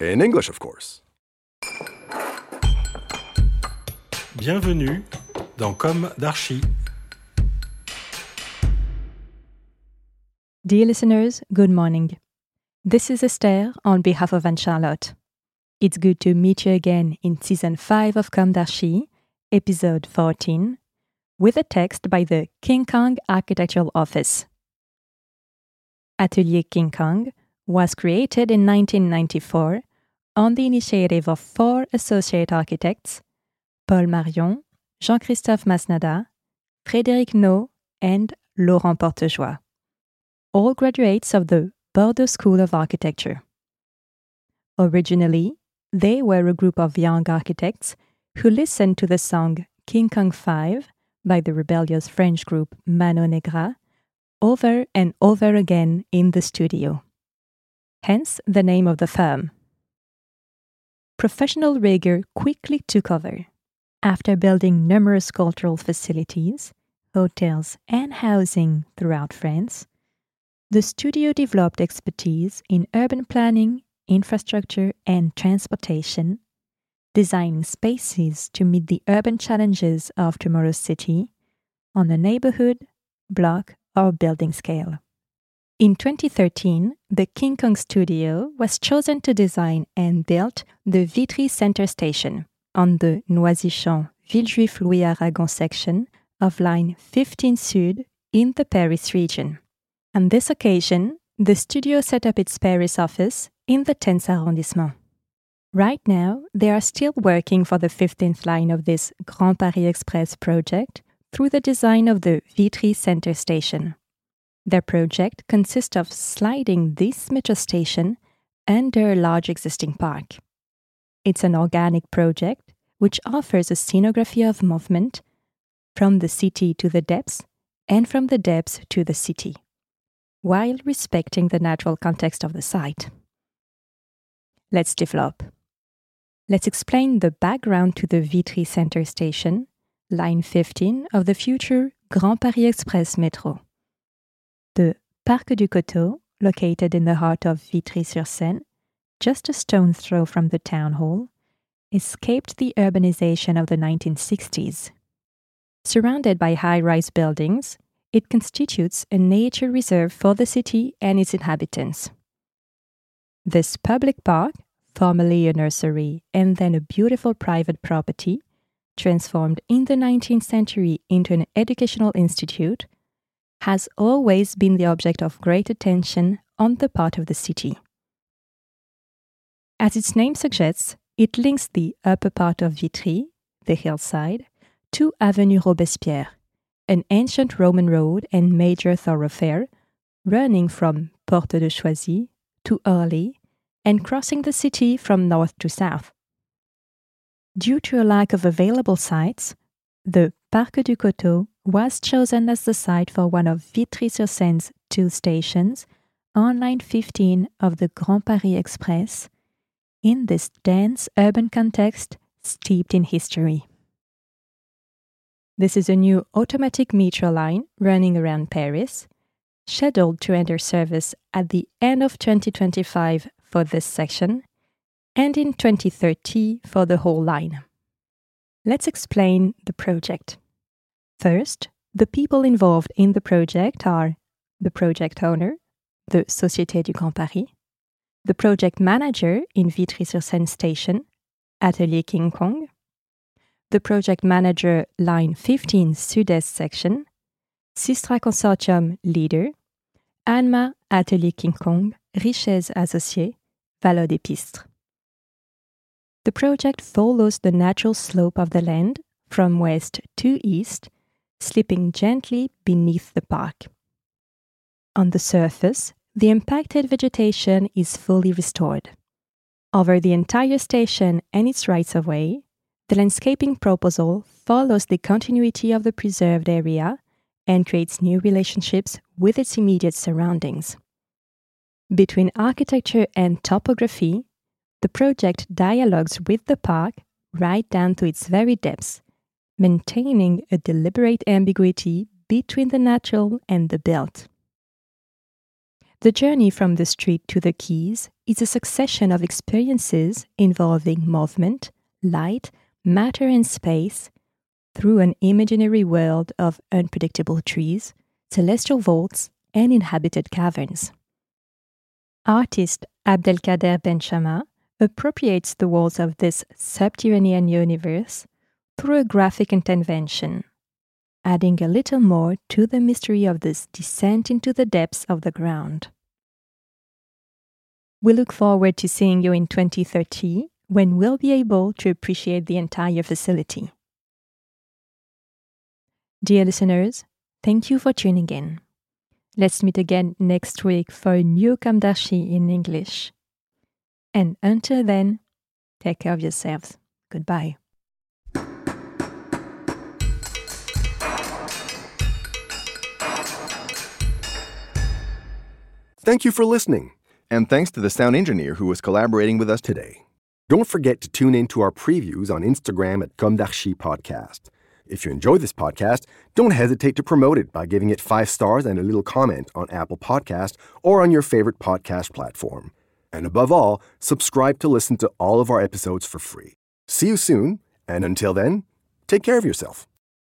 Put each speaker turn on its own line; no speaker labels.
In English, of course.
Bienvenue dans Comme d'Archi.
Dear listeners, good morning. This is Esther on behalf of Anne Charlotte. It's good to meet you again in season 5 of Comme d'Archi, episode 14, with a text by the King Kong Architectural Office. Atelier King Kong was created in 1994 on the initiative of four associate architects Paul Marion, Jean Christophe Masnada, Frédéric Neau, and Laurent Portejoie all graduates of the Bordeaux School of Architecture. Originally, they were a group of young architects who listened to the song King Kong 5 by the rebellious French group Mano Negra over and over again in the studio. Hence the name of the firm. Professional rigor quickly took over. After building numerous cultural facilities, hotels, and housing throughout France, the studio developed expertise in urban planning, infrastructure, and transportation, designing spaces to meet the urban challenges of tomorrow's city on a neighborhood, block, or building scale. In 2013, the King Kong studio was chosen to design and build the Vitry Center Station on the Noisy-Champs Villejuif Louis Aragon section of line 15 Sud in the Paris region. On this occasion, the studio set up its Paris office in the 10th arrondissement. Right now, they are still working for the 15th line of this Grand Paris Express project through the design of the Vitry Center Station. Their project consists of sliding this metro station under a large existing park. It's an organic project which offers a scenography of movement from the city to the depths and from the depths to the city while respecting the natural context of the site. Let's develop. Let's explain the background to the Vitry Center Station, line 15 of the future Grand Paris Express metro. Parc du Coteau, located in the heart of Vitry-sur-Seine, just a stone's throw from the town hall, escaped the urbanization of the 1960s. Surrounded by high rise buildings, it constitutes a nature reserve for the city and its inhabitants. This public park, formerly a nursery and then a beautiful private property, transformed in the 19th century into an educational institute, has always been the object of great attention on the part of the city. As its name suggests, it links the upper part of Vitry, the hillside, to Avenue Robespierre, an ancient Roman road and major thoroughfare running from Porte de Choisy to Orly and crossing the city from north to south. Due to a lack of available sites, the Parc du Coteau was chosen as the site for one of Vitry-sur-Seine's two stations on line 15 of the Grand Paris Express in this dense urban context steeped in history. This is a new automatic metro line running around Paris, scheduled to enter service at the end of 2025 for this section and in 2030 for the whole line. Let's explain the project. First, the people involved in the project are the project owner, the Société du Grand Paris, the project manager in Vitry-sur-Seine station, Atelier King Kong, the project manager line 15 Sud-Est section, Systra Consortium leader, ANMA Atelier King Kong, Richez Associés, Valode et Pistre. The project follows the natural slope of the land from west to east, slipping gently beneath the park. On the surface, the impacted vegetation is fully restored. Over the entire station and its rights of way, the landscaping proposal follows the continuity of the preserved area and creates new relationships with its immediate surroundings. Between architecture and topography, the project dialogues with the park right down to its very depths, maintaining a deliberate ambiguity between the natural and the built. The journey from the street to the quays is a succession of experiences involving movement, light, matter, and space through an imaginary world of unpredictable trees, celestial vaults, and inhabited caverns. Artist Abdelkader Benchamma appropriates the walls of this subterranean universe through a graphic intervention, adding a little more to the mystery of this descent into the depths of the ground. We look forward to seeing you in 2030 when we'll be able to appreciate the entire facility. Dear listeners, thank you for tuning in. Let's meet again next week for a new Comme d'Archi in English. And until then, take care of yourselves. Goodbye.
Thank you for listening.
And thanks to the sound engineer who was collaborating with us today.
Don't forget to tune in to our previews on Instagram at Comme Podcast. If you enjoy this podcast, don't hesitate to promote it by giving it five stars and a little comment on Apple Podcast or on your favorite podcast platform. And above all, subscribe to listen to all of our episodes for free. See you soon, and until then, take care of yourself.